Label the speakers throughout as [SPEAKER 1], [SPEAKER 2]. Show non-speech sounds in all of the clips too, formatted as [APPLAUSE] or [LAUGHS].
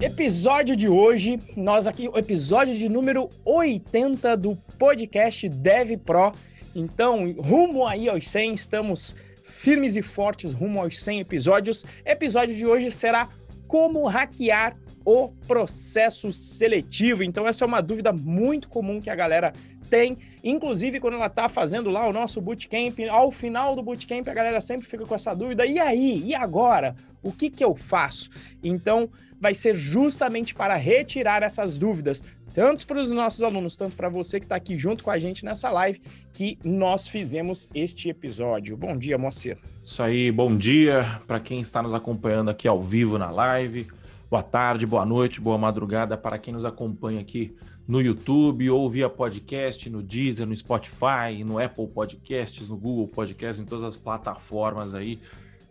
[SPEAKER 1] episódio de hoje, nós aqui, o episódio de número 80 do podcast Dev Pro. Então, rumo aí aos 100, estamos firmes e fortes rumo aos 100 episódios. Episódio de hoje será como hackear o processo seletivo. Então, essa é uma dúvida muito comum que a galera tem. Inclusive, quando ela está fazendo lá o nosso bootcamp, ao final do bootcamp, a galera sempre fica com essa dúvida: e aí? E agora? O que, que eu faço? Então, vai ser justamente para retirar essas dúvidas, tanto para os nossos alunos, tanto para você que está aqui junto com a gente nessa live, que nós fizemos este episódio. Bom dia, Moacir.
[SPEAKER 2] Isso aí, bom dia para quem está nos acompanhando aqui ao vivo na live. Boa tarde, boa noite, boa madrugada para quem nos acompanha aqui no YouTube ou via podcast, no Deezer, no Spotify, no Apple Podcasts, no Google Podcasts, em todas as plataformas aí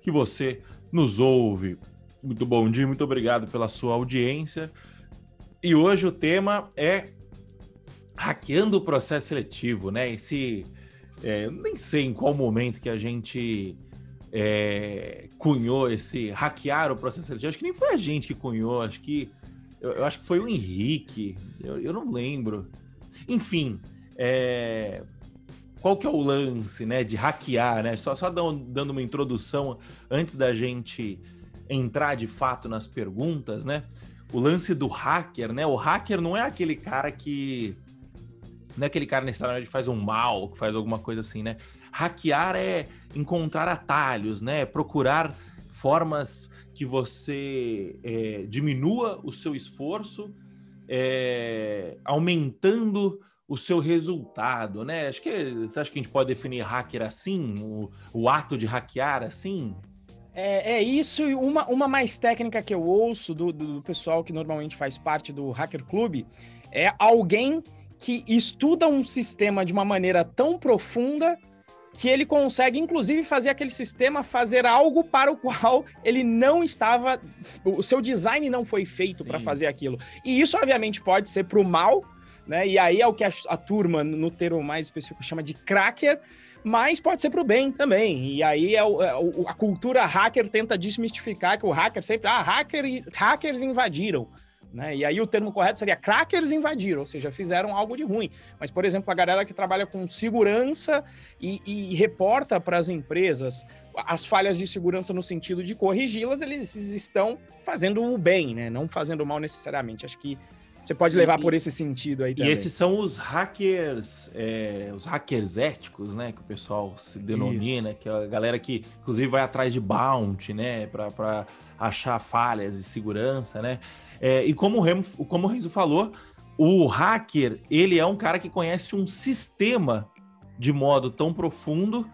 [SPEAKER 2] que você nos ouve. Muito bom dia, muito obrigado pela sua audiência. E hoje o tema é hackeando o processo seletivo, né? Esse. É, nem sei em qual momento que a gente é, cunhou esse hackear o processo seletivo. Acho que nem foi a gente que cunhou, acho que. Eu, eu acho que foi o Henrique, eu, eu não lembro. Enfim, é, qual que é o lance, né, de hackear, né? Só, só dando uma introdução antes da gente entrar de fato nas perguntas, né? O lance do hacker, né? O hacker não é aquele cara que não é aquele cara necessariamente que faz um mal, que faz alguma coisa assim, né? Hackear é encontrar atalhos, né? Procurar formas que você é, diminua o seu esforço, é, aumentando o seu resultado, né? Acho que você acha que a gente pode definir hacker assim, o, o ato de hackear assim?
[SPEAKER 1] É, é, isso e uma, uma mais técnica que eu ouço do, do, pessoal que normalmente faz parte do Hacker Club é alguém que estuda um sistema de uma maneira tão profunda que ele consegue, inclusive, fazer aquele sistema fazer algo para o qual ele não estava. O seu design não foi feito para fazer aquilo. E isso, obviamente, pode ser para o mal, né? E aí é o que a, a turma, no termo mais específico, chama de cracker mas pode ser para o bem também. E aí é, o, é o, a cultura hacker tenta desmistificar que o hacker sempre, ah, hacker, hackers invadiram. Né? E aí o termo correto seria crackers invadiram, ou seja, fizeram algo de ruim. Mas, por exemplo, a galera que trabalha com segurança e, e reporta para as empresas as falhas de segurança no sentido de corrigi-las, eles estão fazendo o bem, né? Não fazendo o mal necessariamente. Acho que você pode levar por esse sentido aí também.
[SPEAKER 2] E esses são os hackers, é, os hackers éticos, né? Que o pessoal se denomina, Isso. que é a galera que, inclusive, vai atrás de bounty, né? Para achar falhas de segurança, né? É, e como o, Remo, como o Renzo falou, o hacker, ele é um cara que conhece um sistema de modo tão profundo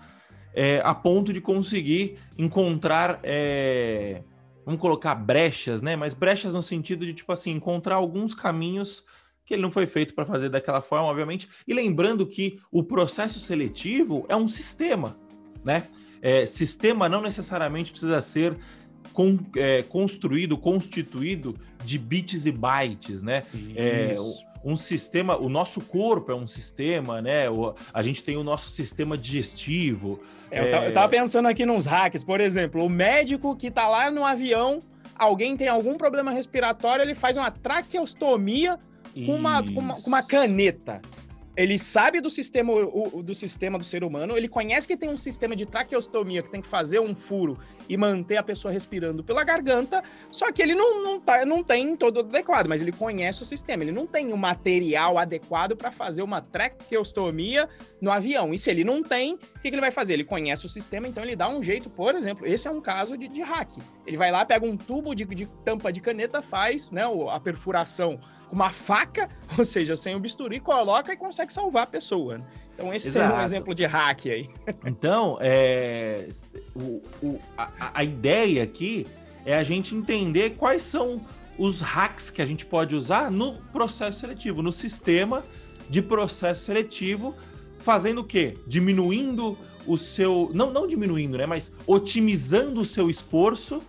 [SPEAKER 2] é, a ponto de conseguir encontrar, é, vamos colocar brechas, né? Mas brechas no sentido de, tipo assim, encontrar alguns caminhos que ele não foi feito para fazer daquela forma, obviamente. E lembrando que o processo seletivo é um sistema, né? É, sistema não necessariamente precisa ser con, é, construído, constituído de bits e bytes, né? É, um sistema, o nosso corpo é um sistema, né? O, a gente tem o nosso sistema digestivo.
[SPEAKER 1] É, eu, tava, eu, pensando aqui nos hacks, por exemplo, o médico que tá lá no avião, alguém tem algum problema respiratório, ele faz uma traqueostomia com uma, com uma, com uma caneta ele sabe do sistema, do sistema do ser humano, ele conhece que tem um sistema de traqueostomia que tem que fazer um furo e manter a pessoa respirando pela garganta, só que ele não, não, tá, não tem todo adequado, mas ele conhece o sistema, ele não tem o material adequado para fazer uma traqueostomia no avião. E se ele não tem, o que, que, ele vai fazer? Ele conhece o sistema, então ele dá um jeito, por exemplo, esse é um caso de, de hack. Ele vai lá, pega um tubo de, de tampa de caneta, faz né, a perfuração com uma faca, [LAUGHS] ou seja, sem o bisturi, coloca e consegue salvar a pessoa. Então, esse Exato. é um exemplo de hack aí.
[SPEAKER 2] Então, é, o, o, a, a ideia aqui é a gente entender quais são os hacks que a gente pode usar no processo seletivo, no sistema de processo seletivo, fazendo o quê? Diminuindo o seu. Não, não diminuindo, né? Mas otimizando o seu esforço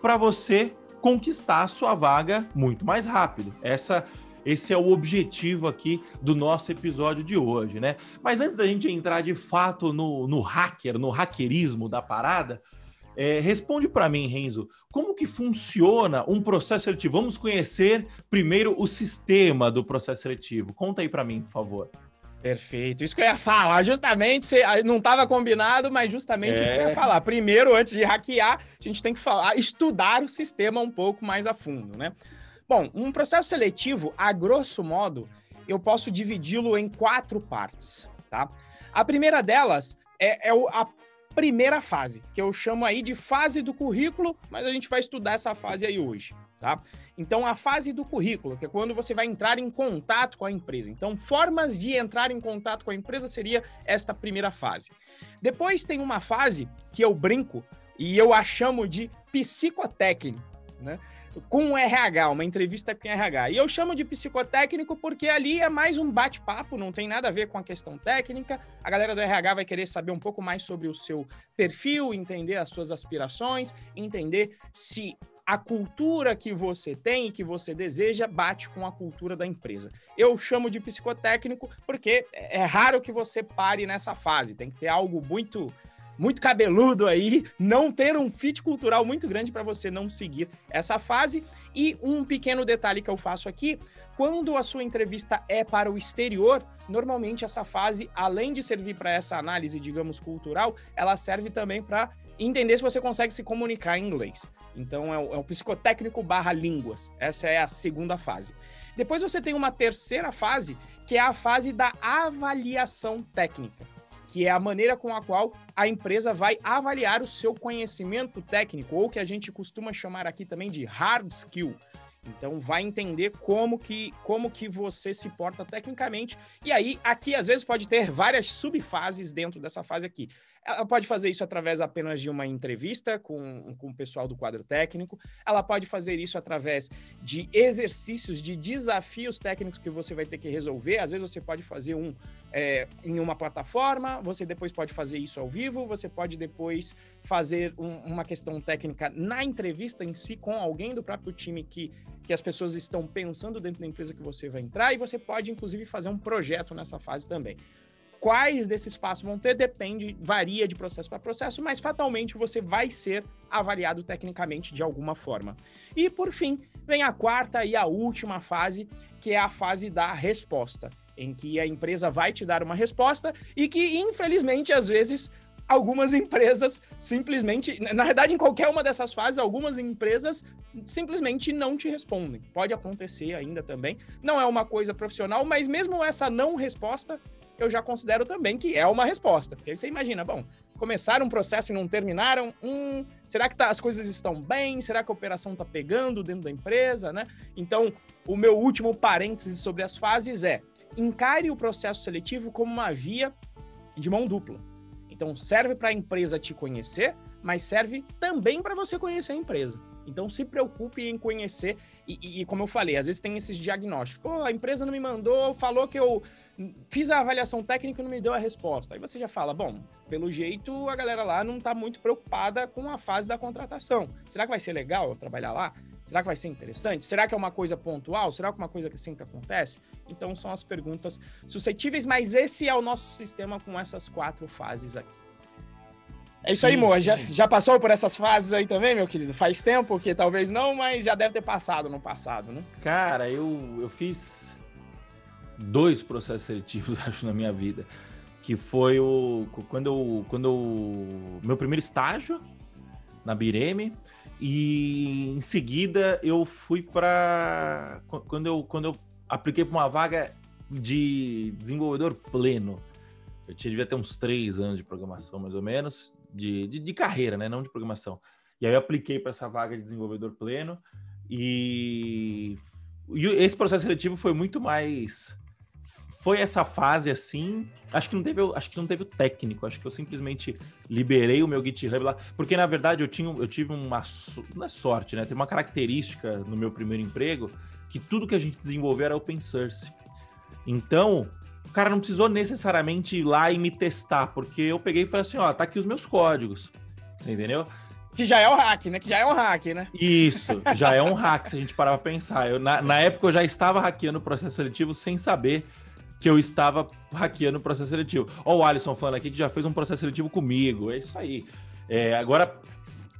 [SPEAKER 2] para você conquistar a sua vaga muito mais rápido. Essa Esse é o objetivo aqui do nosso episódio de hoje, né? Mas antes da gente entrar de fato no, no hacker, no hackerismo da parada, é, responde para mim, Renzo, como que funciona um processo seletivo? Vamos conhecer primeiro o sistema do processo seletivo. Conta aí para mim, por favor.
[SPEAKER 1] Perfeito. Isso que eu ia falar, justamente, não estava combinado, mas justamente é. isso que eu ia é. falar. Primeiro, antes de hackear, a gente tem que falar, estudar o sistema um pouco mais a fundo, né? Bom, um processo seletivo, a grosso modo, eu posso dividi-lo em quatro partes, tá? A primeira delas é, é a primeira fase, que eu chamo aí de fase do currículo, mas a gente vai estudar essa fase aí hoje, tá? Então, a fase do currículo, que é quando você vai entrar em contato com a empresa. Então, formas de entrar em contato com a empresa seria esta primeira fase. Depois tem uma fase que eu brinco e eu a chamo de psicotécnico, né? Com o RH, uma entrevista com o RH. E eu chamo de psicotécnico porque ali é mais um bate-papo, não tem nada a ver com a questão técnica. A galera do RH vai querer saber um pouco mais sobre o seu perfil, entender as suas aspirações, entender se a cultura que você tem e que você deseja bate com a cultura da empresa. Eu chamo de psicotécnico porque é raro que você pare nessa fase, tem que ter algo muito muito cabeludo aí, não ter um fit cultural muito grande para você não seguir essa fase. E um pequeno detalhe que eu faço aqui, quando a sua entrevista é para o exterior, normalmente essa fase, além de servir para essa análise, digamos, cultural, ela serve também para entender se você consegue se comunicar em inglês. Então é o, é o psicotécnico barra línguas. Essa é a segunda fase. Depois você tem uma terceira fase, que é a fase da avaliação técnica, que é a maneira com a qual a empresa vai avaliar o seu conhecimento técnico, ou que a gente costuma chamar aqui também de hard skill. Então vai entender como que como que você se porta tecnicamente. E aí aqui às vezes pode ter várias subfases dentro dessa fase aqui. Ela pode fazer isso através apenas de uma entrevista com, com o pessoal do quadro técnico. Ela pode fazer isso através de exercícios, de desafios técnicos que você vai ter que resolver. Às vezes você pode fazer um é, em uma plataforma, você depois pode fazer isso ao vivo, você pode depois fazer um, uma questão técnica na entrevista em si com alguém do próprio time que, que as pessoas estão pensando dentro da empresa que você vai entrar, e você pode, inclusive, fazer um projeto nessa fase também. Quais desses passos vão ter depende, varia de processo para processo, mas fatalmente você vai ser avaliado tecnicamente de alguma forma. E por fim, vem a quarta e a última fase, que é a fase da resposta, em que a empresa vai te dar uma resposta e que, infelizmente, às vezes algumas empresas simplesmente, na verdade, em qualquer uma dessas fases, algumas empresas simplesmente não te respondem. Pode acontecer ainda também. Não é uma coisa profissional, mas mesmo essa não resposta eu já considero também que é uma resposta. Porque aí você imagina, bom, começaram um processo e não terminaram, hum, será que tá, as coisas estão bem? Será que a operação está pegando dentro da empresa, né? Então, o meu último parêntese sobre as fases é, encare o processo seletivo como uma via de mão dupla. Então, serve para a empresa te conhecer, mas serve também para você conhecer a empresa. Então, se preocupe em conhecer. E, e, como eu falei, às vezes tem esses diagnósticos. Pô, a empresa não me mandou, falou que eu fiz a avaliação técnica e não me deu a resposta. Aí você já fala, bom, pelo jeito a galera lá não está muito preocupada com a fase da contratação. Será que vai ser legal eu trabalhar lá? Será que vai ser interessante? Será que é uma coisa pontual? Será que é uma coisa que sempre acontece? Então são as perguntas suscetíveis, mas esse é o nosso sistema com essas quatro fases aqui. É isso sim, aí, Moa. Já, já passou por essas fases aí também, meu querido? Faz tempo que talvez não, mas já deve ter passado no passado, né?
[SPEAKER 2] Cara, eu, eu fiz dois processos seletivos, [LAUGHS] acho, na minha vida. Que foi o. Quando eu. Quando eu, meu primeiro estágio na Bireme. E em seguida eu fui para. Quando eu, quando eu apliquei para uma vaga de desenvolvedor pleno. Eu tinha, devia ter uns três anos de programação, mais ou menos, de, de, de carreira, né? Não de programação. E aí eu apliquei para essa vaga de desenvolvedor pleno. E, e esse processo seletivo foi muito mais foi essa fase assim. Acho que não teve, acho que não teve o técnico. Acho que eu simplesmente liberei o meu GitHub lá, porque na verdade eu tinha, eu tive uma não é sorte, né? Tem uma característica no meu primeiro emprego que tudo que a gente desenvolveu era open source. Então, o cara não precisou necessariamente ir lá e me testar, porque eu peguei e falei assim, ó, tá aqui os meus códigos. Você entendeu?
[SPEAKER 1] Que já é um hack, né? Que já é um hack, né?
[SPEAKER 2] Isso, já é um hack, se a gente parar pra pensar. Eu, na, na época eu já estava hackeando o processo seletivo sem saber que eu estava hackeando o processo seletivo. Ó, o Alisson falando aqui que já fez um processo seletivo comigo. É isso aí. É, agora,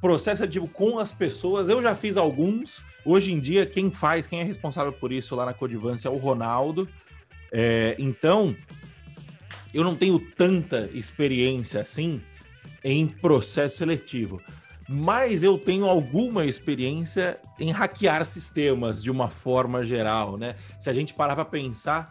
[SPEAKER 2] processo seletivo com as pessoas, eu já fiz alguns. Hoje em dia, quem faz, quem é responsável por isso lá na Codivância é o Ronaldo. É, então, eu não tenho tanta experiência assim em processo seletivo mas eu tenho alguma experiência em hackear sistemas de uma forma geral, né? Se a gente parar para pensar,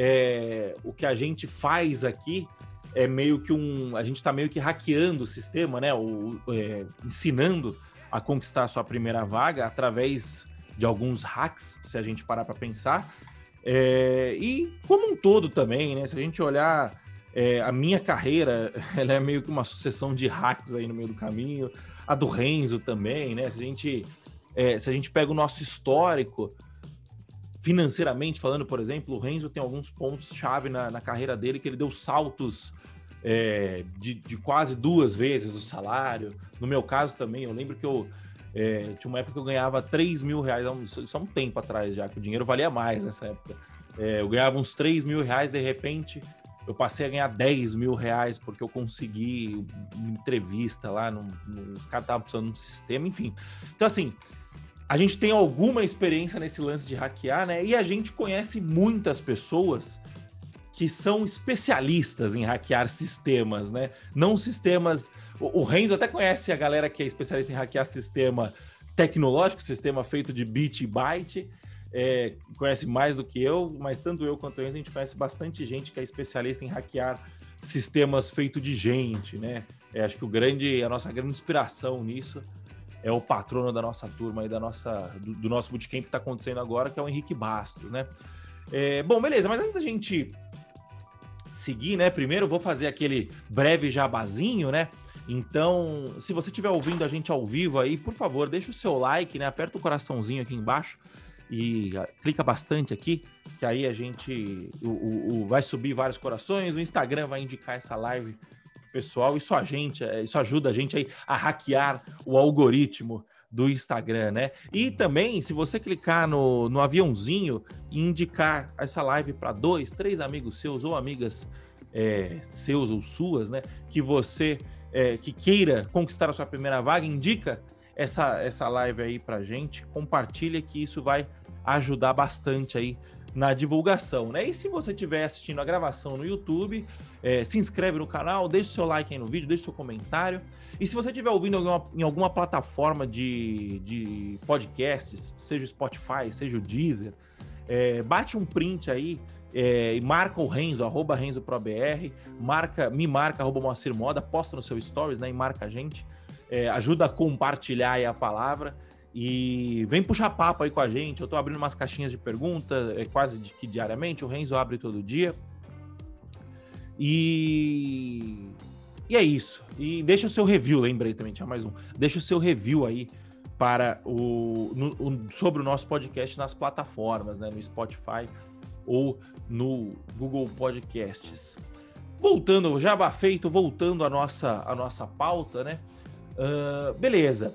[SPEAKER 2] é, o que a gente faz aqui é meio que um. A gente está meio que hackeando o sistema, né? O, é, ensinando a conquistar a sua primeira vaga através de alguns hacks, se a gente parar para pensar. É, e como um todo também, né? Se a gente olhar é, a minha carreira, [LAUGHS] ela é meio que uma sucessão de hacks aí no meio do caminho a do Renzo também, né? Se a gente, é, se a gente pega o nosso histórico, financeiramente falando, por exemplo, o Renzo tem alguns pontos-chave na, na, carreira dele que ele deu saltos é, de, de, quase duas vezes o salário. No meu caso também, eu lembro que eu é, tinha uma época que eu ganhava 3 mil reais, só um tempo atrás já, que o dinheiro valia mais nessa época. É, eu ganhava uns 3 mil reais, de repente eu passei a ganhar 10 mil reais porque eu consegui uma entrevista lá, no, no, os caras estavam precisando de um sistema, enfim. Então, assim, a gente tem alguma experiência nesse lance de hackear, né? E a gente conhece muitas pessoas que são especialistas em hackear sistemas, né? Não sistemas. O, Renzo até conhece a galera que é especialista em hackear sistema tecnológico, sistema feito de bit e byte é, conhece mais do que eu, mas tanto eu quanto ele, a gente conhece bastante gente que é especialista em hackear sistemas feitos de gente, né? É, acho que o grande, a nossa grande inspiração nisso é o patrono da nossa turma e da nossa, do, do nosso bootcamp que está acontecendo agora, que é o Henrique Bastos, né? É, bom, beleza, mas antes da gente seguir, né? Primeiro vou fazer aquele breve jabazinho, né? Então, se você estiver ouvindo a gente ao vivo aí, por favor, deixa o seu like, né? Aperta o coraçãozinho aqui embaixo e ah, clica bastante aqui, que aí a gente o, o, o, vai subir vários corações, o Instagram vai indicar essa live pessoal, isso a gente, é, isso ajuda a gente aí a hackear o algoritmo do Instagram, né? E também, se você clicar no, no aviãozinho e indicar essa live para dois, três amigos seus ou amigas é, seus ou suas, né? Que você é, que queira conquistar a sua primeira vaga, indica essa, essa live aí pra gente, compartilha que isso vai ajudar bastante aí na divulgação, né? E se você estiver assistindo a gravação no YouTube, é, se inscreve no canal, deixa o seu like aí no vídeo, deixa o seu comentário. E se você estiver ouvindo alguma, em alguma plataforma de, de podcasts, seja o Spotify, seja o Deezer, é, bate um print aí é, e marca o Renzo, arroba RenzoProBR, marca, me marca, arroba Moacir Moda, posta no seu stories, né? E marca a gente é, ajuda a compartilhar a palavra e vem puxar papo aí com a gente. Eu estou abrindo umas caixinhas de perguntas é, quase que diariamente. O Renzo abre todo dia. E... e é isso. E deixa o seu review, lembrei também, tinha mais um. Deixa o seu review aí para o, no, o, sobre o nosso podcast nas plataformas, né, no Spotify ou no Google Podcasts. Voltando, já feito, voltando à nossa, à nossa pauta, né? Uh, beleza.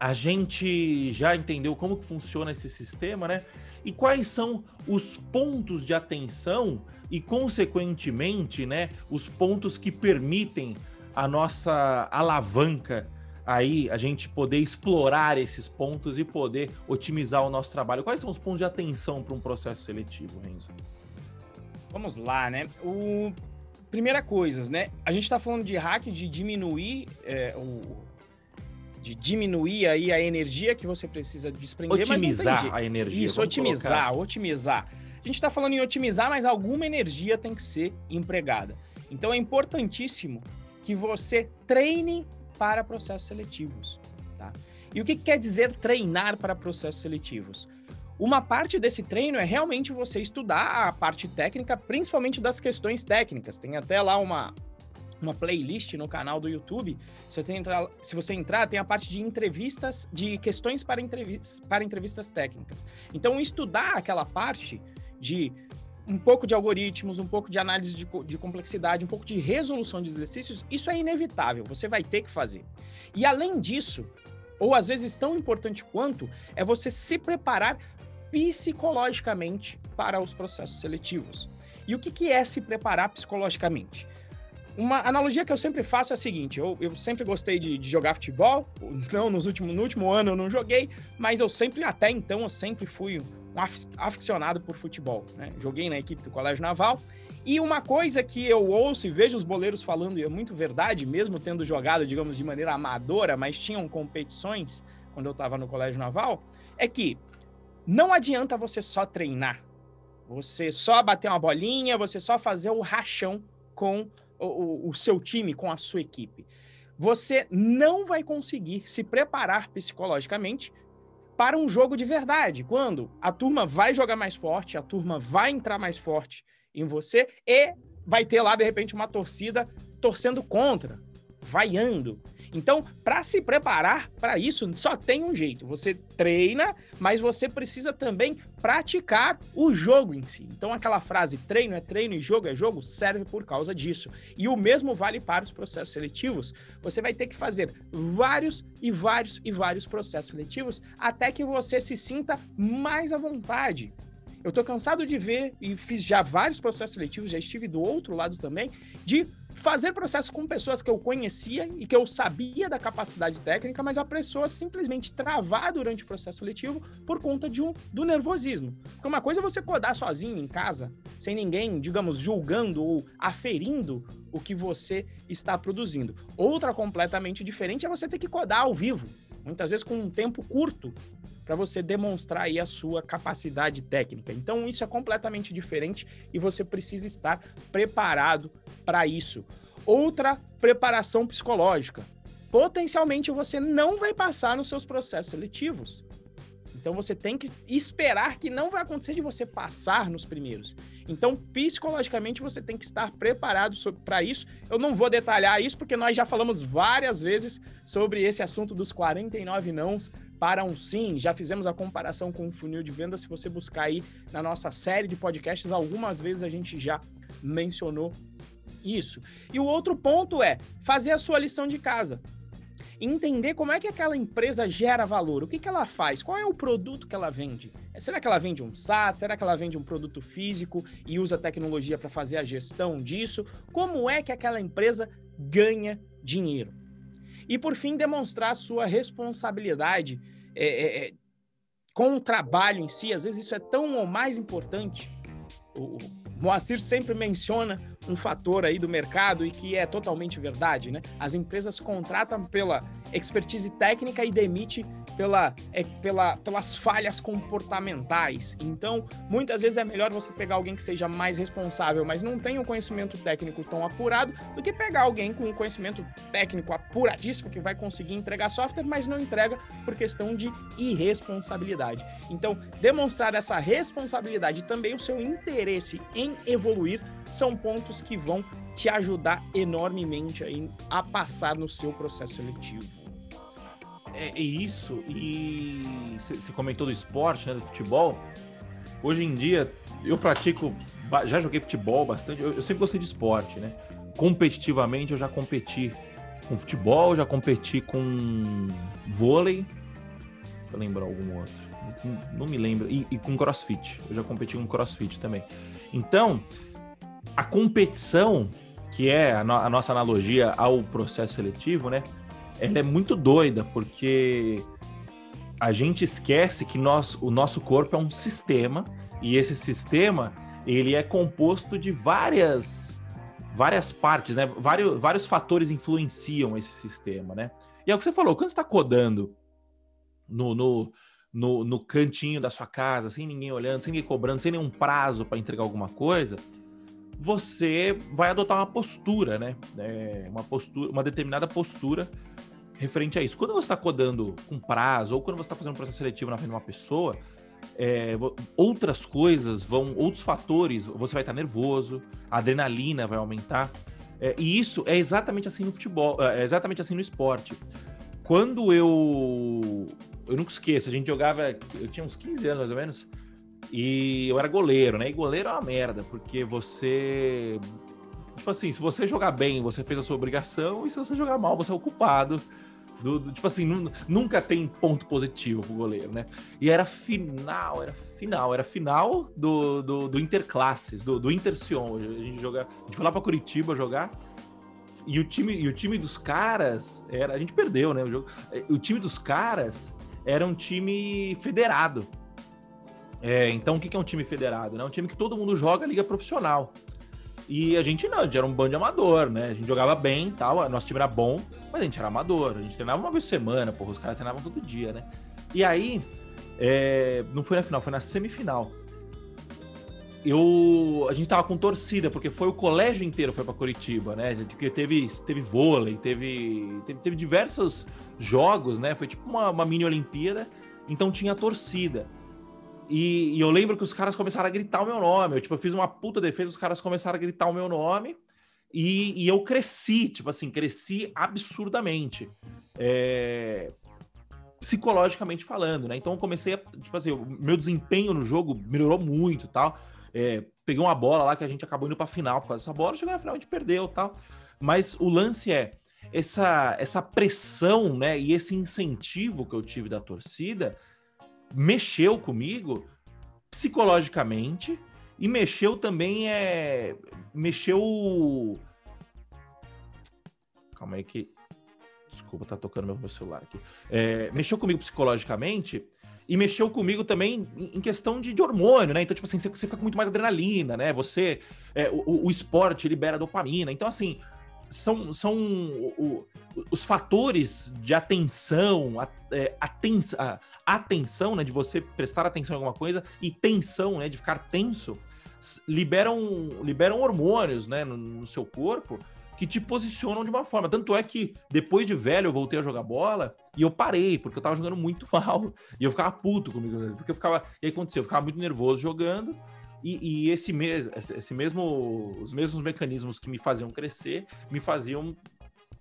[SPEAKER 2] A gente já entendeu como que funciona esse sistema, né? E quais são os pontos de atenção e, consequentemente, né, os pontos que permitem a nossa alavanca aí, a gente poder explorar esses pontos e poder otimizar o nosso trabalho. Quais são os pontos de atenção para um processo seletivo, Renzo?
[SPEAKER 1] Vamos lá, né? O primeira coisa, né? A gente está falando de hack, de diminuir é, o de diminuir aí a energia que você precisa desprender,
[SPEAKER 2] otimizar a energia.
[SPEAKER 1] Isso, otimizar, colocar. otimizar. A gente está falando em otimizar, mas alguma energia tem que ser empregada. Então é importantíssimo que você treine para processos seletivos, tá? E o que quer dizer treinar para processos seletivos? Uma parte desse treino é realmente você estudar a parte técnica, principalmente das questões técnicas. Tem até lá uma, uma playlist no canal do YouTube. Se você, entrar, se você entrar, tem a parte de entrevistas, de questões para entrevistas, para entrevistas técnicas. Então, estudar aquela parte de um pouco de algoritmos, um pouco de análise de, de, complexidade, um pouco de resolução de exercícios, isso é inevitável, você vai ter que fazer. E além disso, ou às vezes tão importante quanto, é você se preparar psicologicamente para os processos seletivos. E o que, que é se preparar psicologicamente? Uma analogia que eu sempre faço é a seguinte: eu, eu sempre gostei de, de, jogar futebol, não nos últimos, no último ano eu não joguei, mas eu sempre, até então, eu sempre fui um aficionado por futebol. Né? Joguei na equipe do Colégio Naval. E uma coisa que eu ouço e vejo os boleiros falando, e é muito verdade, mesmo tendo jogado, digamos, de maneira amadora, mas tinham competições quando eu estava no Colégio Naval, é que não adianta você só treinar, você só bater uma bolinha, você só fazer o rachão com o, o, seu time, com a sua equipe. Você não vai conseguir se preparar psicologicamente para um jogo de verdade, quando a turma vai jogar mais forte, a turma vai entrar mais forte em você e vai ter lá, de repente, uma torcida torcendo contra, vaiando. Então, para se preparar para isso, só tem um jeito. Você treina, mas você precisa também praticar o jogo em si. Então, aquela frase treino é treino e jogo é jogo serve por causa disso. E o mesmo vale para os processos seletivos. Você vai ter que fazer vários e vários e vários processos seletivos até que você se sinta mais à vontade. Eu tô cansado de ver, e fiz já vários processos seletivos, já estive do outro lado também, de fazer processo com pessoas que eu conhecia e que eu sabia da capacidade técnica, mas a pessoa simplesmente travar durante o processo seletivo por conta de um, do nervosismo. Porque uma coisa é você codar sozinho em casa, sem ninguém, digamos, julgando ou aferindo o que você está produzindo. Outra completamente diferente é você ter que codar ao vivo, muitas vezes com um tempo curto para você demonstrar aí a sua capacidade técnica. Então isso é completamente diferente e você precisa estar preparado para isso. Outra preparação psicológica. Potencialmente você não vai passar nos seus processos seletivos. Então você tem que esperar que não vai acontecer de você passar nos primeiros. Então, psicologicamente, você tem que estar preparado para isso. Eu não vou detalhar isso, porque nós já falamos várias vezes sobre esse assunto dos 49 nãos para um sim. Já fizemos a comparação com o funil de venda. Se você buscar aí na nossa série de podcasts, algumas vezes a gente já mencionou isso. E o outro ponto é fazer a sua lição de casa. Entender como é que aquela empresa gera valor, o que, que ela faz, qual é o produto que ela vende. Será que ela vende um SaaS? Será que ela vende um produto físico e usa tecnologia para fazer a gestão disso? Como é que aquela empresa ganha dinheiro? E por fim, demonstrar sua responsabilidade é, é, é, com o trabalho em si. Às vezes isso é tão ou mais importante. O Moacir sempre menciona um fator aí do mercado e que é totalmente verdade, né? As empresas contratam pela expertise técnica e demite pela, é, pela, pelas falhas comportamentais. Então, muitas vezes é melhor você pegar alguém que seja mais responsável, mas não tenha um conhecimento técnico tão apurado, do que pegar alguém com um conhecimento técnico apuradíssimo que vai conseguir entregar software, mas não entrega por questão de irresponsabilidade. Então, demonstrar essa responsabilidade e também o seu interesse em evoluir são pontos que vão te ajudar enormemente a passar no seu processo seletivo.
[SPEAKER 2] É, é isso, e você comentou do esporte, né, do futebol. Hoje em dia, eu pratico, já joguei futebol bastante, eu, eu sempre gostei de esporte, né? Competitivamente, eu já competi com futebol, já competi com vôlei, deixa lembrar algum outro, não, não me lembro, e, e com crossfit, eu já competi com crossfit também. Então, a competição, que é a, no, a nossa analogia ao processo seletivo, né? ela é muito doida, porque a gente esquece que nós, o nosso corpo é um sistema, e esse sistema ele é composto de várias várias partes, né? Vários, vários fatores influenciam esse sistema, né? E é o que você falou, quando você está codando no, no, no, no, cantinho da sua casa, sem ninguém olhando, sem ninguém cobrando, sem nenhum prazo para entregar alguma coisa, você vai adotar uma postura, né? É, uma postura, uma determinada postura referente a isso. Quando você está codando com prazo, ou quando você está fazendo um processo seletivo na frente de uma pessoa, é, outras coisas vão, outros fatores, você vai estar nervoso, a adrenalina vai aumentar. É, e isso é exatamente assim no futebol, é, é exatamente assim no esporte. Quando eu. Eu nunca esqueço, a gente jogava. Eu tinha uns 15 anos mais ou menos. E eu era goleiro, né? E goleiro é uma merda, porque você. Tipo assim, se você jogar bem, você fez a sua obrigação, e se você jogar mal, você é o culpado. Do, do, tipo assim, nunca tem ponto positivo pro goleiro, né? E era final, era final, era final do, do, do Interclasses, do, do Intercion. A gente, joga, a gente foi lá pra Curitiba jogar. E o time, e o time dos caras era. A gente perdeu, né? O, jogo, o time dos caras era um time federado. É, então, o que é um time federado? É um time que todo mundo joga liga profissional. E a gente não, a gente era um bando de amador, né? A gente jogava bem tal, nosso time era bom, mas a gente era amador. A gente treinava uma vez por semana, porra, os caras treinavam todo dia, né? E aí, é, não foi na final, foi na semifinal. Eu, a gente tava com torcida, porque foi o colégio inteiro foi para Curitiba, né? Porque teve, teve vôlei, teve, teve, teve diversos jogos, né? Foi tipo uma, uma mini Olimpíada, então tinha torcida. E, e, eu lembro que os caras começaram a gritar o meu nome. Eu, tipo, eu fiz uma puta defesa, os caras começaram a gritar o meu nome. E, e eu cresci, tipo assim, cresci absurdamente. É... Psicologicamente falando, né? Então eu comecei a, tipo assim, o meu desempenho no jogo melhorou muito tal. É, peguei uma bola lá que a gente acabou indo pra final por causa dessa bola, chegou na final a gente perdeu tal. Mas o lance é essa, essa pressão, né? E esse incentivo que eu tive da torcida mexeu comigo psicologicamente e mexeu também é mexeu calma aí que desculpa tá tocando meu, celular aqui é, mexeu comigo psicologicamente e mexeu comigo também em questão de, de hormônio, né? Então, tipo assim, você, você, fica com muito mais adrenalina, né? Você, é, o, o esporte libera dopamina. Então, assim, são, são o, o, os fatores de atenção, a, é, aten, a, atenção, né, de você prestar atenção em alguma coisa, e tensão, né, de ficar tenso, liberam, liberam hormônios, né, no, no seu corpo que te posicionam de uma forma. Tanto é que depois de velho eu voltei a jogar bola e eu parei, porque eu tava jogando muito [LAUGHS] mal. E eu ficava puto comigo, porque eu ficava. E aí aconteceu, eu ficava muito nervoso jogando. E, e esse, esse mesmo, os mesmos mecanismos que me faziam crescer me faziam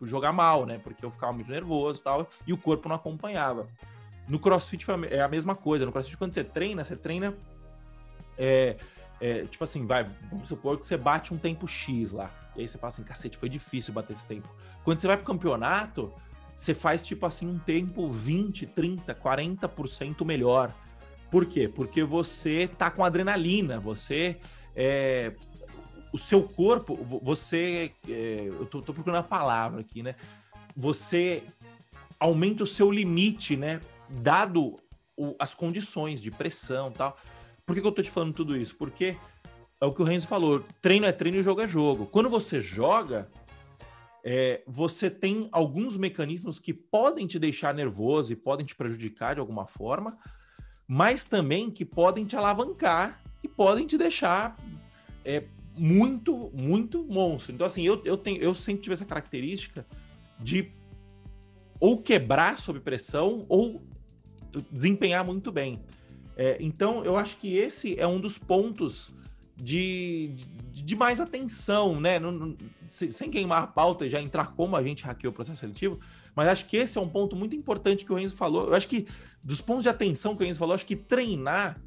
[SPEAKER 2] jogar mal, né? Porque eu ficava muito nervoso e tal, e o corpo não acompanhava. No CrossFit é a mesma coisa. No CrossFit, quando você treina, você treina. É, é, tipo assim, vai, vamos supor que você bate um tempo X lá. E aí você fala assim, cacete, foi difícil bater esse tempo. Quando você vai pro campeonato, você faz tipo assim um tempo 20, 30, 40% melhor. Por quê? Porque você tá com adrenalina, você. É, o seu corpo, você. É, eu tô, tô, procurando a palavra aqui, né? Você aumenta o seu limite, né? Dado o, as condições de pressão tal. Por que, que eu tô te falando tudo isso? Porque é o que o Renzo falou: treino é treino e jogo é jogo. Quando você joga, é, você tem alguns mecanismos que podem te deixar nervoso e podem te prejudicar de alguma forma, mas também que podem te alavancar e podem te deixar é, muito, muito monstro. Então, assim, eu, eu, tenho, eu sempre tive essa característica de ou quebrar sob pressão ou desempenhar muito bem. É, então, eu acho que esse é um dos pontos de, de, de mais atenção, né? Não, sem queimar a pauta e já entrar como a gente hackeou o processo seletivo, mas acho que esse é um ponto muito importante que o Renzo falou. Eu acho que dos pontos de atenção que o Renzo falou, acho que treinar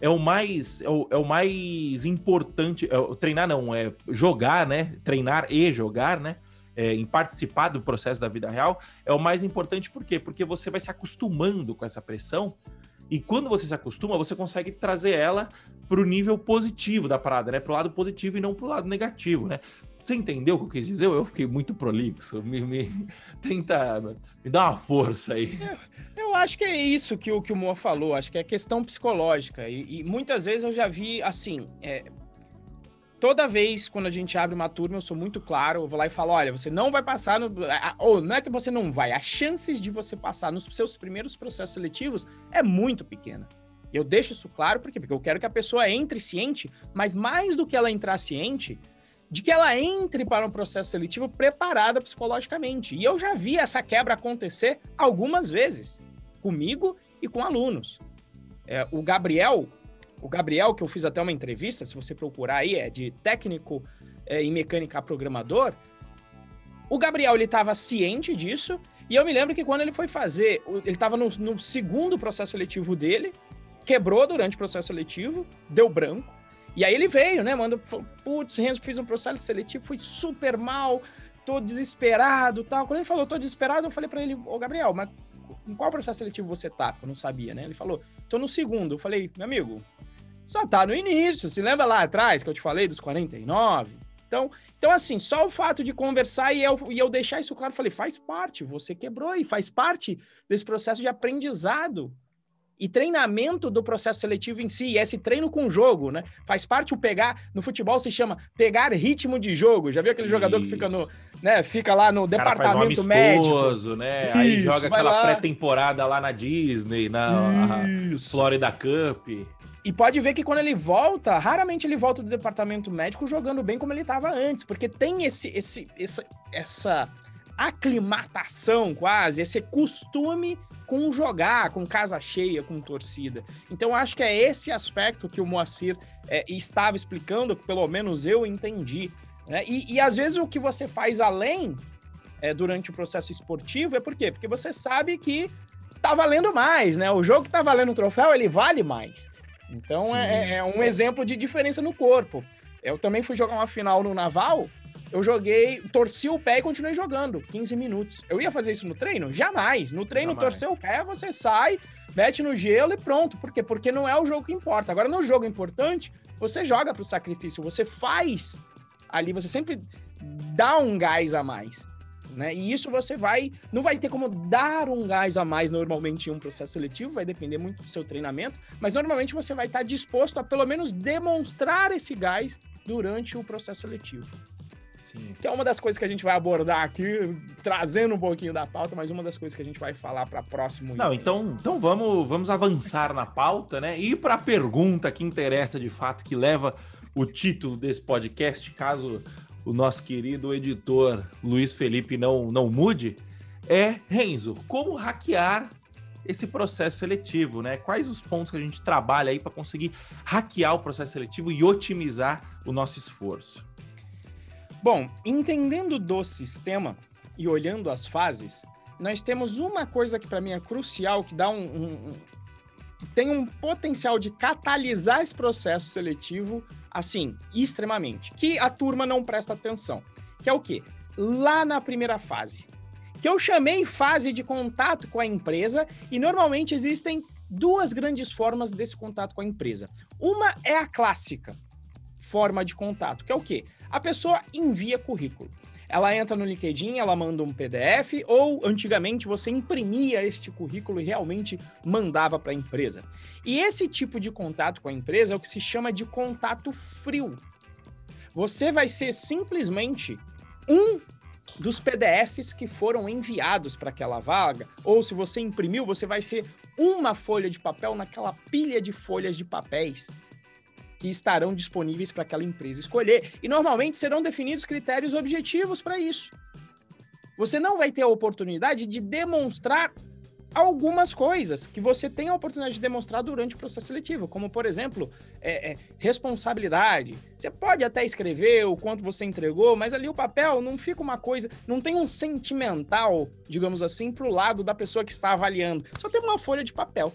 [SPEAKER 2] é o mais é o, é o mais importante. É, treinar não, é jogar, né? Treinar e jogar, né? É, em participar do processo da vida real é o mais importante, por quê? Porque você vai se acostumando com essa pressão e quando você se acostuma, você consegue trazer ela para o nível positivo da parada, né? Para o lado positivo e não para o lado negativo, né? Você entendeu o que eu quis dizer? Eu fiquei muito prolixo. Me, me [LAUGHS] tenta me dar uma força aí.
[SPEAKER 1] Eu, eu, acho que é isso que o que o Moa falou. Acho que é questão psicológica. E, e muitas vezes eu já vi assim. É, toda vez quando a gente abre uma turma, eu sou muito claro. Eu vou lá e falo: olha, você não vai passar no. Ou não é que você não vai. As chances de você passar nos seus primeiros processos seletivos é muito pequena. Eu deixo isso claro porque, porque eu quero que a pessoa entre ciente, mas mais do que ela entrar ciente, de que ela entre para um processo seletivo preparada psicologicamente. E eu já vi essa quebra acontecer algumas vezes, comigo e com alunos. É, o Gabriel, o Gabriel, que eu fiz até uma entrevista, se você procurar aí, é de técnico é, em mecânica programador. O Gabriel, ele estava ciente disso, e eu me lembro que quando ele foi fazer, ele estava no, no segundo processo seletivo dele, quebrou durante o processo seletivo, deu branco. E aí ele veio, né? Manda, putz, Renzo, fiz um processo seletivo, fui super mal, tô desesperado tal. Quando ele falou, tô desesperado, eu falei para ele, ô Gabriel, mas em qual processo seletivo você tá? Eu não sabia, né? Ele falou, tô no segundo. Eu falei, meu amigo, só tá no início. Se lembra lá atrás que eu te falei dos 49? Então, então assim, só o fato de conversar e eu, e eu deixar isso claro, falei, faz parte, você quebrou e faz parte desse processo de aprendizado e treinamento do processo seletivo em si, esse treino com jogo, né? Faz parte o pegar, no futebol se chama pegar ritmo de jogo. Já viu aquele Isso. jogador que fica no, né, fica lá no departamento um médico,
[SPEAKER 2] né? Isso, Aí joga aquela pré-temporada lá na Disney, na Florida Cup.
[SPEAKER 1] E pode ver que quando ele volta, raramente ele volta do departamento médico jogando bem como ele estava antes, porque tem esse, esse, essa, essa aclimatação quase, esse costume com jogar, com casa cheia, com torcida. Então acho que é esse aspecto que o Moacir é, estava explicando, que pelo menos eu entendi. Né? E, e, às vezes o que você faz além é, durante o processo esportivo é por quê? Porque você sabe que tá valendo mais, né? O jogo que tá valendo o troféu, ele vale mais. Então é, é, um exemplo de diferença no corpo. Eu também fui jogar uma final no Naval eu joguei, torci o pé e continuei jogando 15 minutos. Eu ia fazer isso no treino? Jamais. No treino, Jamais. torcer o pé, você sai, mete no gelo e pronto. Por quê? Porque não é o jogo que importa. Agora, no jogo importante, você joga pro sacrifício, você faz ali, você sempre dá um gás a mais. Né? E isso você vai, não vai ter como dar um gás a mais normalmente em um processo seletivo, vai depender muito do seu treinamento, mas normalmente você vai estar disposto a pelo menos demonstrar esse gás durante o processo seletivo. Sim. Que é uma das coisas que a gente vai abordar aqui, trazendo um pouquinho da pauta, mas uma das coisas que a gente vai falar para próximo.
[SPEAKER 2] Não, então, então vamos, vamos avançar na pauta, né? E para a pergunta que interessa de fato, que leva o título desse podcast, caso o nosso querido editor Luiz Felipe não, não mude, é, Renzo, como hackear esse processo seletivo, né? Quais os pontos que a gente trabalha aí para conseguir hackear o processo seletivo e otimizar o nosso esforço?
[SPEAKER 1] Bom, entendendo do sistema e olhando as fases, nós temos uma coisa que para mim é crucial, que dá um, um, tem um potencial de catalisar esse processo seletivo, assim, extremamente, que a turma não presta atenção, que é o quê? Lá na primeira fase, que eu chamei fase de contato com a empresa, e normalmente existem duas grandes formas desse contato com a empresa. Uma é a clássica forma de contato, que é o quê? A pessoa envia currículo. Ela entra no LinkedIn, ela manda um PDF, ou antigamente você imprimia este currículo e realmente mandava para a empresa. E esse tipo de contato com a empresa é o que se chama de contato frio. Você vai ser simplesmente um dos PDFs que foram enviados para aquela vaga, ou se você imprimiu, você vai ser uma folha de papel naquela pilha de folhas de papéis que estarão disponíveis para aquela empresa escolher. E normalmente serão definidos critérios objetivos para isso. Você não vai ter a oportunidade de demonstrar algumas coisas que você tem a oportunidade de demonstrar durante o processo seletivo, como, por exemplo, é, é, responsabilidade. Você pode até escrever o quanto você entregou, mas ali o papel não fica uma coisa, não tem um sentimental, digamos assim, para o lado da pessoa que está avaliando. Só tem uma folha de papel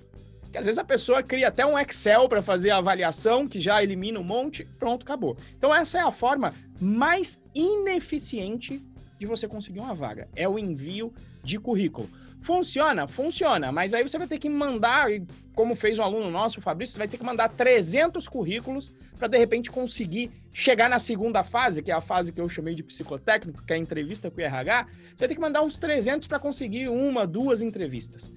[SPEAKER 1] que às vezes a pessoa cria até um Excel para fazer a avaliação, que já elimina um monte, pronto, acabou. Então essa é a forma mais ineficiente de você conseguir uma vaga, é o envio de currículo. Funciona? Funciona, mas aí você vai ter que mandar, como fez um aluno nosso, o Fabrício, você vai ter que mandar 300 currículos para de repente conseguir chegar na segunda fase, que é a fase que eu chamei de psicotécnico, que é a entrevista com o RH. Você vai ter que mandar uns 300 para conseguir uma, duas entrevistas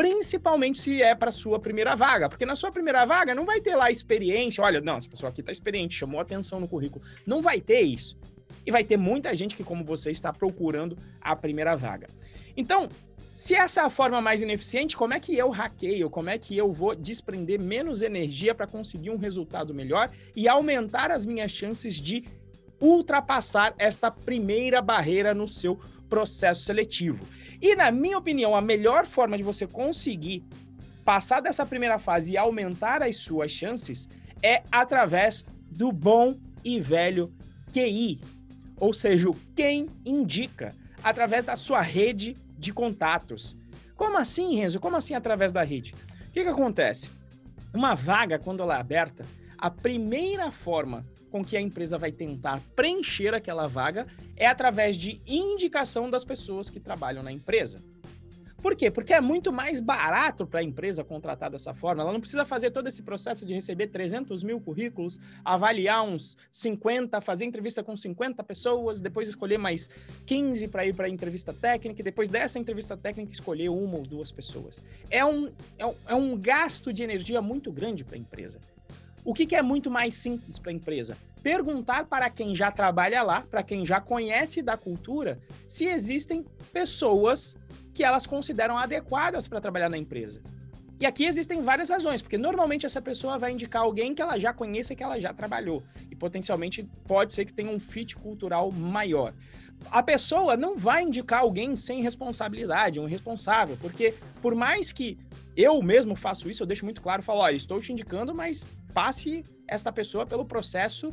[SPEAKER 1] principalmente se é para sua primeira vaga, porque na sua primeira vaga não vai ter lá experiência, olha, não, essa pessoa aqui está experiente, chamou atenção no currículo. Não vai ter isso. E vai ter muita gente que, como você, está procurando a primeira vaga. Então, se essa é a forma mais ineficiente, como é que eu hackeio? Como é que eu vou desprender menos energia para conseguir um resultado melhor e aumentar as minhas chances de ultrapassar esta primeira barreira no seu processo seletivo? E, na minha opinião, a melhor forma de você conseguir passar dessa primeira fase e aumentar as suas chances é através do bom e velho QI, ou seja, quem indica, através da sua rede de contatos. Como assim, Renzo? Como assim através da rede? O que, que acontece? Uma vaga, quando ela é aberta, a primeira forma com que a empresa vai tentar preencher aquela vaga é através de indicação das pessoas que trabalham na empresa. Por quê? Porque é muito mais barato para a empresa contratar dessa forma. Ela não precisa fazer todo esse processo de receber 300 mil currículos, avaliar uns 50, fazer entrevista com 50 pessoas, depois escolher mais 15 para ir para a entrevista técnica, e depois dessa entrevista técnica escolher uma ou duas pessoas. É um, é um, é um gasto de energia muito grande para a empresa. O que, que é muito mais simples para a empresa? Perguntar para quem já trabalha lá, para quem já conhece da cultura, se existem pessoas que elas consideram adequadas para trabalhar na empresa. E aqui existem várias razões, porque normalmente essa pessoa vai indicar alguém que ela já conheça, que ela já trabalhou, e potencialmente pode ser que tenha um fit cultural maior. A pessoa não vai indicar alguém sem responsabilidade, um responsável, porque por mais que eu mesmo faço isso, eu deixo muito claro, falo, olha, estou te indicando, mas passe esta pessoa pelo processo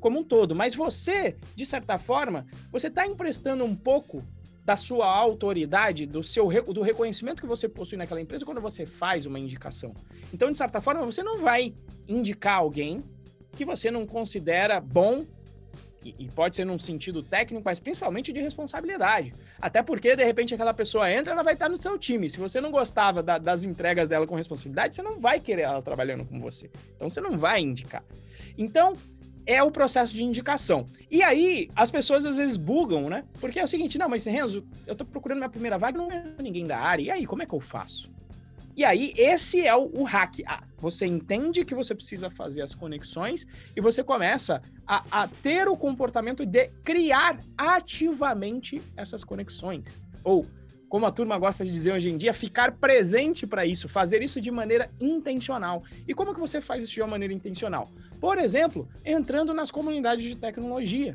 [SPEAKER 1] como um todo. Mas você, de certa forma, você está emprestando um pouco da sua autoridade, do seu do reconhecimento que você possui naquela empresa quando você faz uma indicação. Então, de certa forma, você não vai indicar alguém que você não considera bom e, e pode ser num sentido técnico, mas principalmente de responsabilidade. Até porque, de repente, aquela pessoa entra, ela vai estar no seu time. Se você não gostava da, das entregas dela com responsabilidade, você não vai querer ela trabalhando com você. Então, você não vai indicar. Então, é o processo de indicação. E aí, as pessoas às vezes bugam, né? Porque é o seguinte, não, mas Renzo, eu tô procurando minha primeira vaga, não é ninguém da área. E aí, como é que eu faço? E aí, esse é o, o hack. Ah, você entende que você precisa fazer as conexões e você começa a, a ter o comportamento de criar ativamente essas conexões. Ou como a turma gosta de dizer hoje em dia, ficar presente para isso, fazer isso de maneira intencional. E como que você faz isso de uma maneira intencional? Por exemplo, entrando nas comunidades de tecnologia.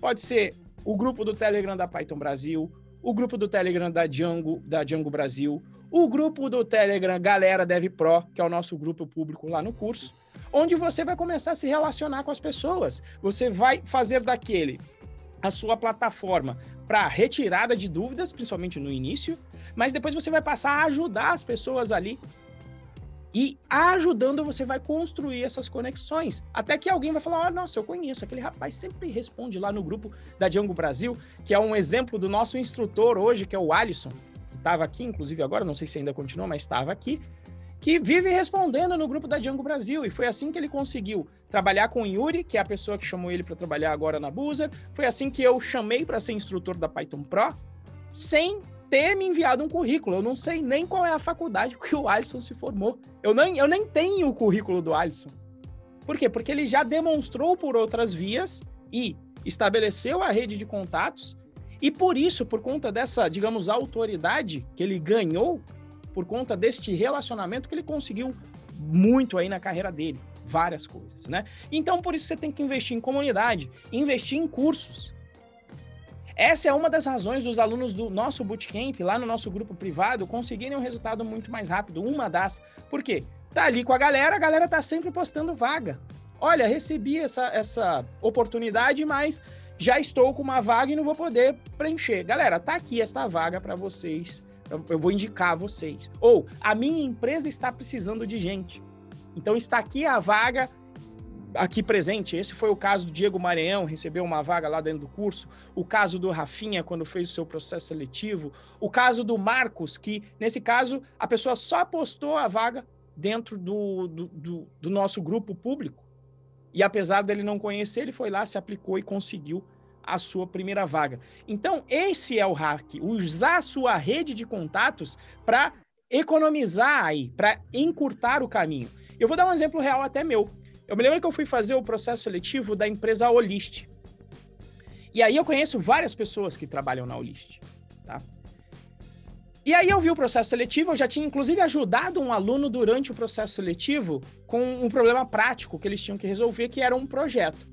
[SPEAKER 1] Pode ser o grupo do Telegram da Python Brasil, o grupo do Telegram da Django, da Django Brasil, o grupo do Telegram Galera Dev Pro, que é o nosso grupo público lá no curso, onde você vai começar a se relacionar com as pessoas. Você vai fazer daquele a sua plataforma para retirada de dúvidas, principalmente no início, mas depois você vai passar a ajudar as pessoas ali. E ajudando você vai construir essas conexões. Até que alguém vai falar: oh, nossa, eu conheço, aquele rapaz sempre responde lá no grupo da Django Brasil, que é um exemplo do nosso instrutor hoje, que é o Alisson, estava aqui, inclusive agora, não sei se ainda continua, mas estava aqui que vive respondendo no grupo da Django Brasil. E foi assim que ele conseguiu trabalhar com o Yuri, que é a pessoa que chamou ele para trabalhar agora na Busa. Foi assim que eu chamei para ser instrutor da Python Pro, sem ter me enviado um currículo. Eu não sei nem qual é a faculdade [LAUGHS] que o Alisson se formou. Eu nem, eu nem tenho o currículo do Alisson. Por quê? Porque ele já demonstrou por outras vias e estabeleceu a rede de contatos. E por isso, por conta dessa, digamos, autoridade que ele ganhou, por conta deste relacionamento que ele conseguiu muito aí na carreira dele, várias coisas, né? Então, por isso você tem que investir em comunidade, investir em cursos. Essa é uma das razões dos alunos do nosso bootcamp, lá no nosso grupo privado, conseguirem um resultado muito mais rápido. Uma das. Por quê? Tá ali com a galera, a galera tá sempre postando vaga. Olha, recebi essa, essa oportunidade, mas já estou com uma vaga e não vou poder preencher. Galera, tá aqui esta vaga para vocês eu vou indicar vocês. Ou a minha empresa está precisando de gente. Então está aqui a vaga aqui presente. Esse foi o caso do Diego Maranhão, recebeu uma vaga lá dentro do curso. O caso do Rafinha, quando fez o seu processo seletivo. O caso do Marcos, que nesse caso a pessoa só postou a vaga dentro do, do, do, do nosso grupo público. E apesar dele não conhecer, ele foi lá, se aplicou e conseguiu a sua primeira vaga. Então, esse é o hack, usar sua rede de contatos para economizar aí, para encurtar o caminho. Eu vou dar um exemplo real até meu. Eu me lembro que eu fui fazer o processo seletivo da empresa Olist. E aí eu conheço várias pessoas que trabalham na Olist, tá? E aí eu vi o processo seletivo, eu já tinha inclusive ajudado um aluno durante o processo seletivo com um problema prático que eles tinham que resolver, que era um projeto.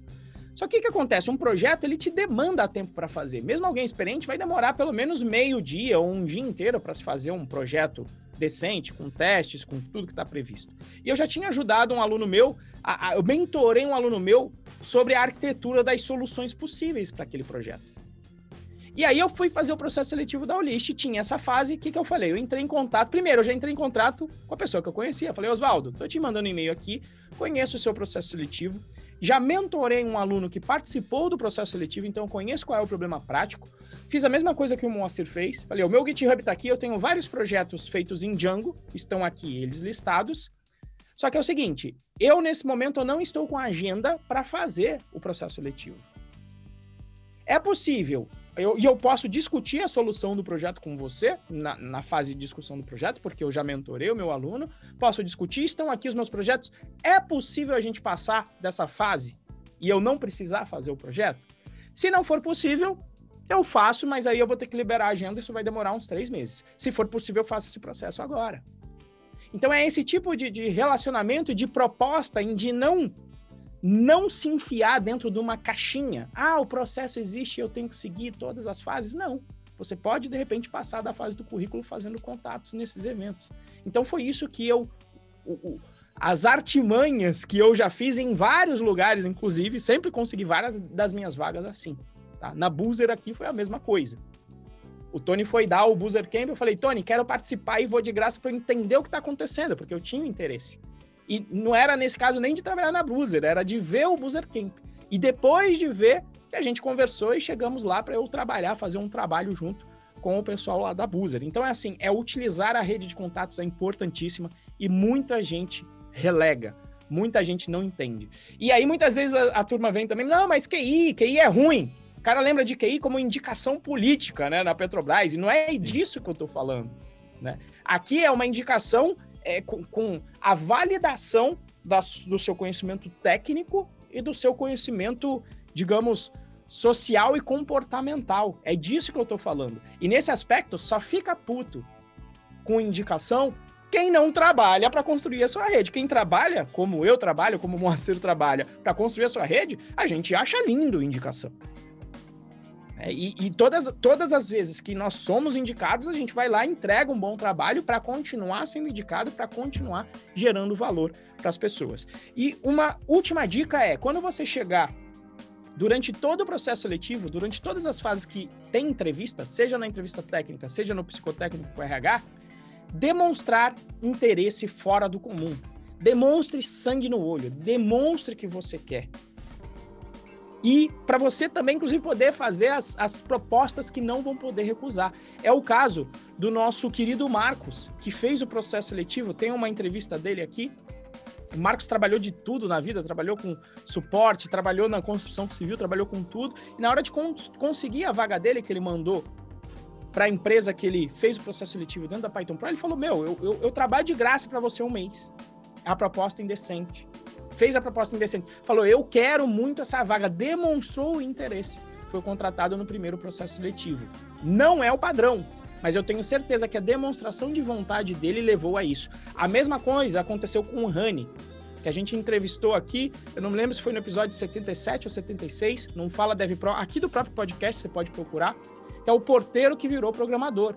[SPEAKER 1] Só que o que acontece? Um projeto ele te demanda tempo para fazer. Mesmo alguém experiente vai demorar pelo menos meio dia ou um dia inteiro para se fazer um projeto decente, com testes, com tudo que está previsto. E eu já tinha ajudado um aluno meu, a, a, eu mentorei um aluno meu sobre a arquitetura das soluções possíveis para aquele projeto. E aí eu fui fazer o processo seletivo da Olist, tinha essa fase, o que, que eu falei? Eu entrei em contato, primeiro eu já entrei em contato com a pessoa que eu conhecia, falei, Oswaldo, tô te mandando um e-mail aqui, conheço o seu processo seletivo, já mentorei um aluno que participou do processo seletivo, então eu conheço qual é o problema prático, fiz a mesma coisa que o Moacir fez, falei, o meu GitHub tá aqui, eu tenho vários projetos feitos em Django, estão aqui eles listados, só que é o seguinte, eu nesse momento eu não estou com agenda para fazer o processo seletivo. É possível eu, e eu posso discutir a solução do projeto com você, na, na, fase de discussão do projeto, porque eu já mentorei o meu aluno. Posso discutir, estão aqui os meus projetos. É possível a gente passar dessa fase e eu não precisar fazer o projeto? Se não for possível, eu faço, mas aí eu vou ter que liberar a agenda, isso vai demorar uns três meses. Se for possível, eu faço esse processo agora. Então é esse tipo de, de relacionamento, de proposta, de não não se enfiar dentro de uma caixinha. Ah, o processo existe, eu tenho que seguir todas as fases. Não. Você pode, de repente, passar da fase do currículo fazendo contatos nesses eventos. Então, foi isso que eu. O, o, as artimanhas que eu já fiz em vários lugares, inclusive, sempre consegui várias das minhas vagas assim. Tá? Na Boozer aqui foi a mesma coisa. O Tony foi dar o Boozer Camp, eu falei, Tony, quero participar e vou de graça para entender o que está acontecendo, porque eu tinha interesse. E não era nesse caso nem de trabalhar na Bruiser, era de ver o Boozer Camp. E depois de ver, que a gente conversou e chegamos lá para eu trabalhar, fazer um trabalho junto com o pessoal lá da Boozer. Então é assim, é utilizar a rede de contatos é importantíssima e muita gente relega. Muita gente não entende. E aí muitas vezes a, a turma vem também, não, mas QI, QI é ruim. O cara lembra de QI como indicação política, né, na Petrobras, e não é disso que eu estou falando, né? Aqui é uma indicação é, com, com, a validação da, do seu conhecimento técnico e do seu conhecimento, digamos, social e comportamental. É disso que eu estou falando. E nesse aspecto, só fica puto com indicação quem não trabalha para construir a sua rede. Quem trabalha, como eu trabalho, como o Moacir trabalha, para construir a sua rede, a gente acha lindo indicação. É, e, e todas, todas as vezes que nós somos indicados, a gente vai lá, entrega um bom trabalho para continuar sendo indicado, para continuar gerando valor para as pessoas. E uma última dica é: quando você chegar durante todo o processo seletivo, durante todas as fases que tem entrevista, seja na entrevista técnica, seja no psicotécnico com RH, demonstrar interesse fora do comum. Demonstre sangue no olho, demonstre que você quer e para você também, inclusive, poder fazer as, as propostas que não vão poder recusar. É o caso do nosso querido Marcos, que fez o processo seletivo, tem uma entrevista dele aqui. O Marcos trabalhou de tudo na vida, trabalhou com suporte, trabalhou na construção civil, trabalhou com tudo. E na hora de cons conseguir a vaga dele que ele mandou para a empresa que ele fez o processo seletivo dentro da Python Pro, ele falou: Meu, eu, eu, eu trabalho de graça para você um mês. A proposta indecente fez a proposta indecente, falou: Eu quero muito essa vaga, demonstrou o interesse. Foi contratado no primeiro processo seletivo. Não é o padrão, mas eu tenho certeza que a demonstração de vontade dele levou a isso. A mesma coisa aconteceu com o Rani, que a gente entrevistou aqui, eu não me lembro se foi no episódio 77 ou 76, não fala DevPro, aqui do próprio podcast você pode procurar, que é o porteiro que virou programador.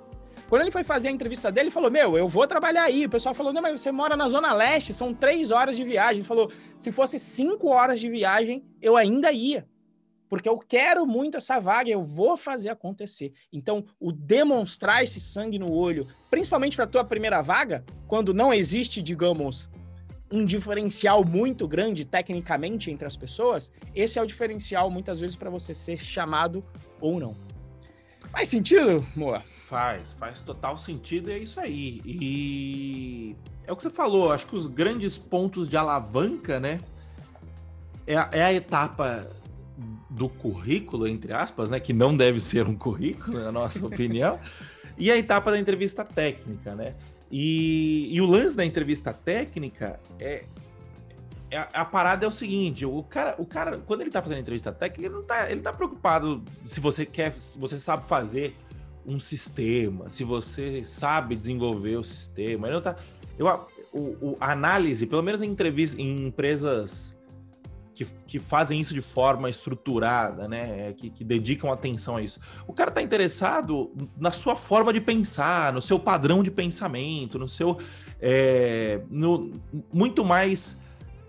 [SPEAKER 1] Quando ele foi fazer a entrevista dele, ele falou: Meu, eu vou trabalhar aí. O pessoal falou: Não, mas você mora na Zona Leste, são três horas de viagem. Ele falou: Se fosse cinco horas de viagem, eu ainda ia. Porque eu quero muito essa vaga, eu vou fazer acontecer. Então, o demonstrar esse sangue no olho, principalmente para a tua primeira vaga, quando não existe, digamos, um diferencial muito grande tecnicamente entre as pessoas, esse é o diferencial muitas vezes para você ser chamado ou não. Faz sentido, Moa?
[SPEAKER 2] Faz, faz total sentido e é isso aí. E é o que você falou, acho que os grandes pontos de alavanca, né? É a, é a etapa do currículo, entre aspas, né? Que não deve ser um currículo, na nossa [LAUGHS] opinião, e a etapa da entrevista técnica, né? E, e o lance da entrevista técnica é, é a, a, parada é o seguinte, o cara, o cara, quando ele tá fazendo entrevista técnica, ele não tá, ele tá preocupado se você quer, se você sabe fazer um sistema, se você sabe desenvolver o sistema. Ele tá, eu, o, o, a análise, pelo menos em, entrevista, em empresas que, que fazem isso de forma estruturada, né? Que, que dedicam atenção a isso. O cara está interessado na sua forma de pensar, no seu padrão de pensamento, no seu. É, no, muito mais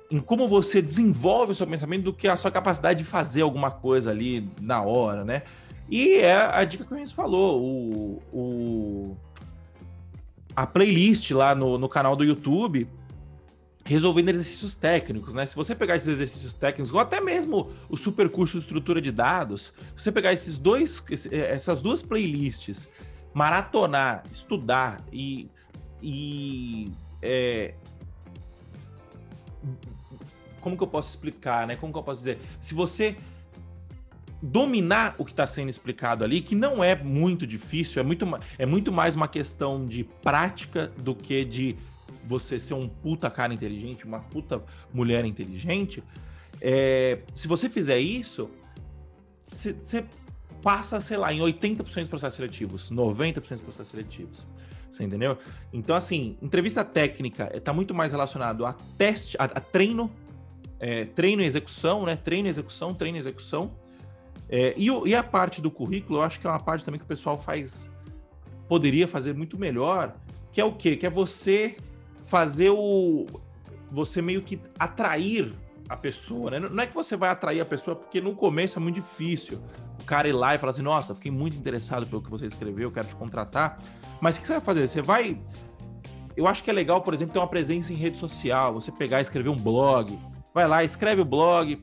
[SPEAKER 2] em como você desenvolve o seu pensamento do que a sua capacidade de fazer alguma coisa ali na hora, né? E é a dica que o Renzo falou, o, o, a playlist lá no, no canal do YouTube resolvendo exercícios técnicos, né? Se você pegar esses exercícios técnicos, ou até mesmo o super curso de estrutura de dados, se você pegar esses dois, é, essas duas playlists, maratonar, estudar e, e é, como que eu posso explicar, né? Como que eu posso dizer? Se você dominar o que está sendo explicado ali, que não é muito difícil, é muito, é muito mais uma questão de prática do que de você ser um puta cara inteligente, uma puta mulher inteligente, é, se você fizer isso, você passa, sei lá, em 80% dos processos seletivos, 90% dos processos seletivos. Você entendeu? Então, assim, entrevista técnica está muito mais relacionado a teste, a, a treino, é, treino e execução, né? Treino e execução, treino e execução. É, e, e, a parte do currículo, eu acho que é uma parte também que o pessoal faz, poderia fazer muito melhor, que é o quê? Que é você fazer o. Você meio que atrair a pessoa, né? Não é que você vai atrair a pessoa, porque no começo é muito difícil. O cara ir lá e falar assim: nossa, fiquei muito interessado pelo que você escreveu, quero te contratar. Mas o que você vai fazer? Você vai. Eu acho que é legal, por exemplo, ter uma presença em rede social, você pegar e escrever um blog. Vai lá, escreve o blog,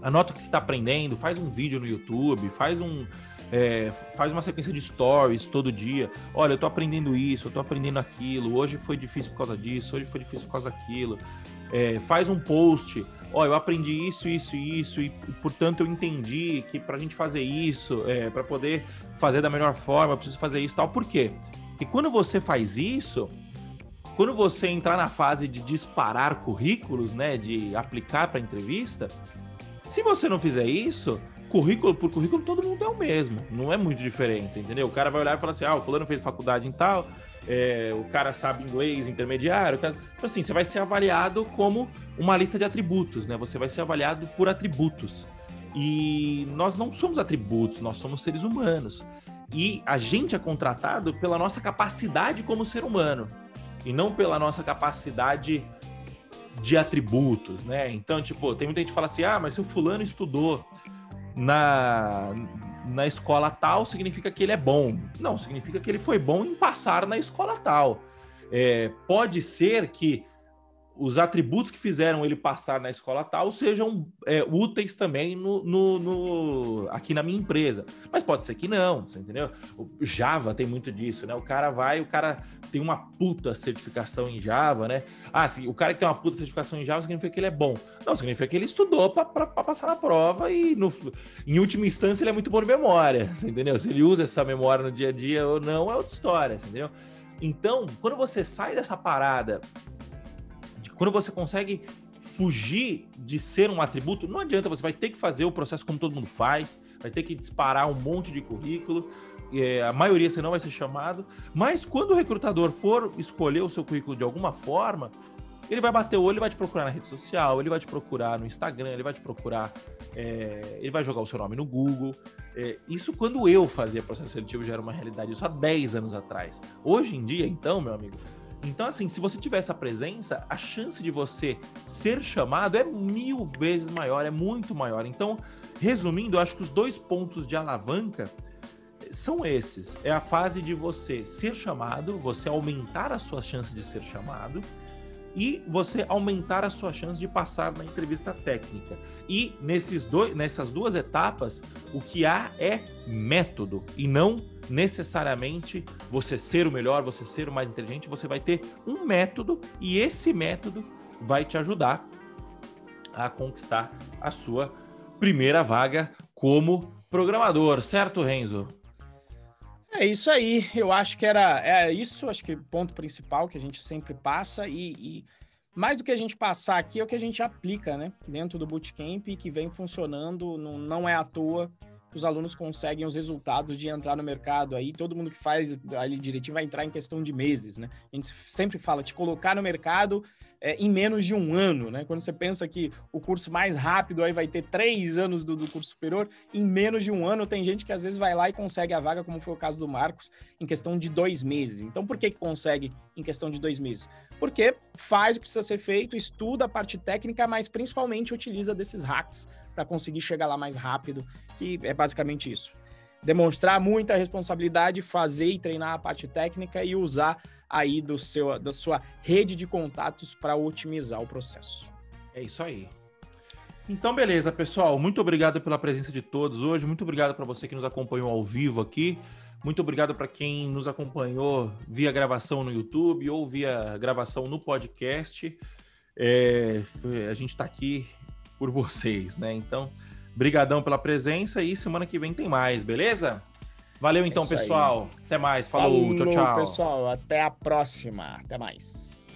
[SPEAKER 2] anota o que você está aprendendo, faz um vídeo no YouTube, faz um, é, faz uma sequência de stories todo dia. Olha, eu tô aprendendo isso, eu tô aprendendo aquilo. Hoje foi difícil por causa disso, hoje foi difícil por causa daquilo. É, faz um post. Olha, eu aprendi isso, isso isso, e portanto eu entendi que para a gente fazer isso, é, para poder fazer da melhor forma, eu preciso fazer isso tal. Por quê? Porque quando você faz isso, quando você entrar na fase de disparar currículos, né, de aplicar para entrevista, se você não fizer isso, currículo por currículo, todo mundo é o mesmo. Não é muito diferente, entendeu? O cara vai olhar e falar assim: ah, o fulano fez faculdade em tal, é, o cara sabe inglês intermediário. Cara... Então, assim, você vai ser avaliado como uma lista de atributos, né? Você vai ser avaliado por atributos. E nós não somos atributos, nós somos seres humanos. E a gente é contratado pela nossa capacidade como ser humano e não pela nossa capacidade de atributos, né? Então, tipo, tem muita gente que fala assim: ah, mas se o fulano estudou na, na escola tal significa que ele é bom. Não, significa que ele foi bom em passar na escola tal. É, pode ser que os atributos que fizeram ele passar na escola tal sejam é, úteis também no, no, no, aqui na minha empresa. Mas pode ser que não, você entendeu? O Java tem muito disso, né? O cara vai, o cara tem uma puta certificação em Java, né? Ah, sim, o cara que tem uma puta certificação em Java significa que ele é bom. Não, significa que ele estudou para passar na prova e, no, em última instância, ele é muito bom de memória, você entendeu? Se ele usa essa memória no dia a dia ou não, é outra história, entendeu? Então, quando você sai dessa parada quando você consegue fugir de ser um atributo, não adianta, você vai ter que fazer o processo como todo mundo faz, vai ter que disparar um monte de currículo, é, a maioria você não vai ser chamado, mas quando o recrutador for escolher o seu currículo de alguma forma, ele vai bater o olho, ele vai te procurar na rede social, ele vai te procurar no Instagram, ele vai te procurar, é, ele vai jogar o seu nome no Google. É, isso quando eu fazia processo seletivo já era uma realidade, isso há 10 anos atrás. Hoje em dia, então, meu amigo, então, assim, se você tiver essa presença, a chance de você ser chamado é mil vezes maior, é muito maior. Então, resumindo, eu acho que os dois pontos de alavanca são esses. É a fase de você ser chamado, você aumentar a sua chance de ser chamado e você aumentar a sua chance de passar na entrevista técnica. E nesses dois, nessas duas etapas, o que há é método e não necessariamente você ser o melhor, você ser o mais inteligente, você vai ter um método e esse método vai te ajudar a conquistar a sua primeira vaga como programador, certo, Renzo?
[SPEAKER 1] É isso aí. Eu acho que era é isso, acho que ponto principal que a gente sempre passa e, e mais do que a gente passar aqui é o que a gente aplica, né, dentro do bootcamp que vem funcionando, não, não é à toa os alunos conseguem os resultados de entrar no mercado aí. Todo mundo que faz ali direitinho vai entrar em questão de meses, né? A gente sempre fala de colocar no mercado é, em menos de um ano, né? Quando você pensa que o curso mais rápido aí vai ter três anos do, do, curso superior, em menos de um ano tem gente que às vezes vai lá e consegue a vaga, como foi o caso do Marcos, em questão de dois meses. Então, por que, que consegue em questão de dois meses? Porque faz o que precisa ser feito, estuda a parte técnica, mas principalmente utiliza desses hacks para conseguir chegar lá mais rápido, que é basicamente isso. demonstrar muita responsabilidade, fazer e treinar a parte técnica e usar aí do seu, da sua rede de contatos para otimizar o processo.
[SPEAKER 2] É isso aí. Então, beleza, pessoal. Muito obrigado pela presença de todos hoje. Muito obrigado para você que nos acompanhou ao vivo aqui. Muito obrigado para quem nos acompanhou via gravação no YouTube ou via gravação no podcast. É, a gente está aqui por vocês, né? Então, brigadão pela presença e semana que vem tem mais, beleza? Valeu então, é pessoal. Aí. Até mais. Falou, Falou, tchau, tchau.
[SPEAKER 1] pessoal. Até a próxima. Até mais.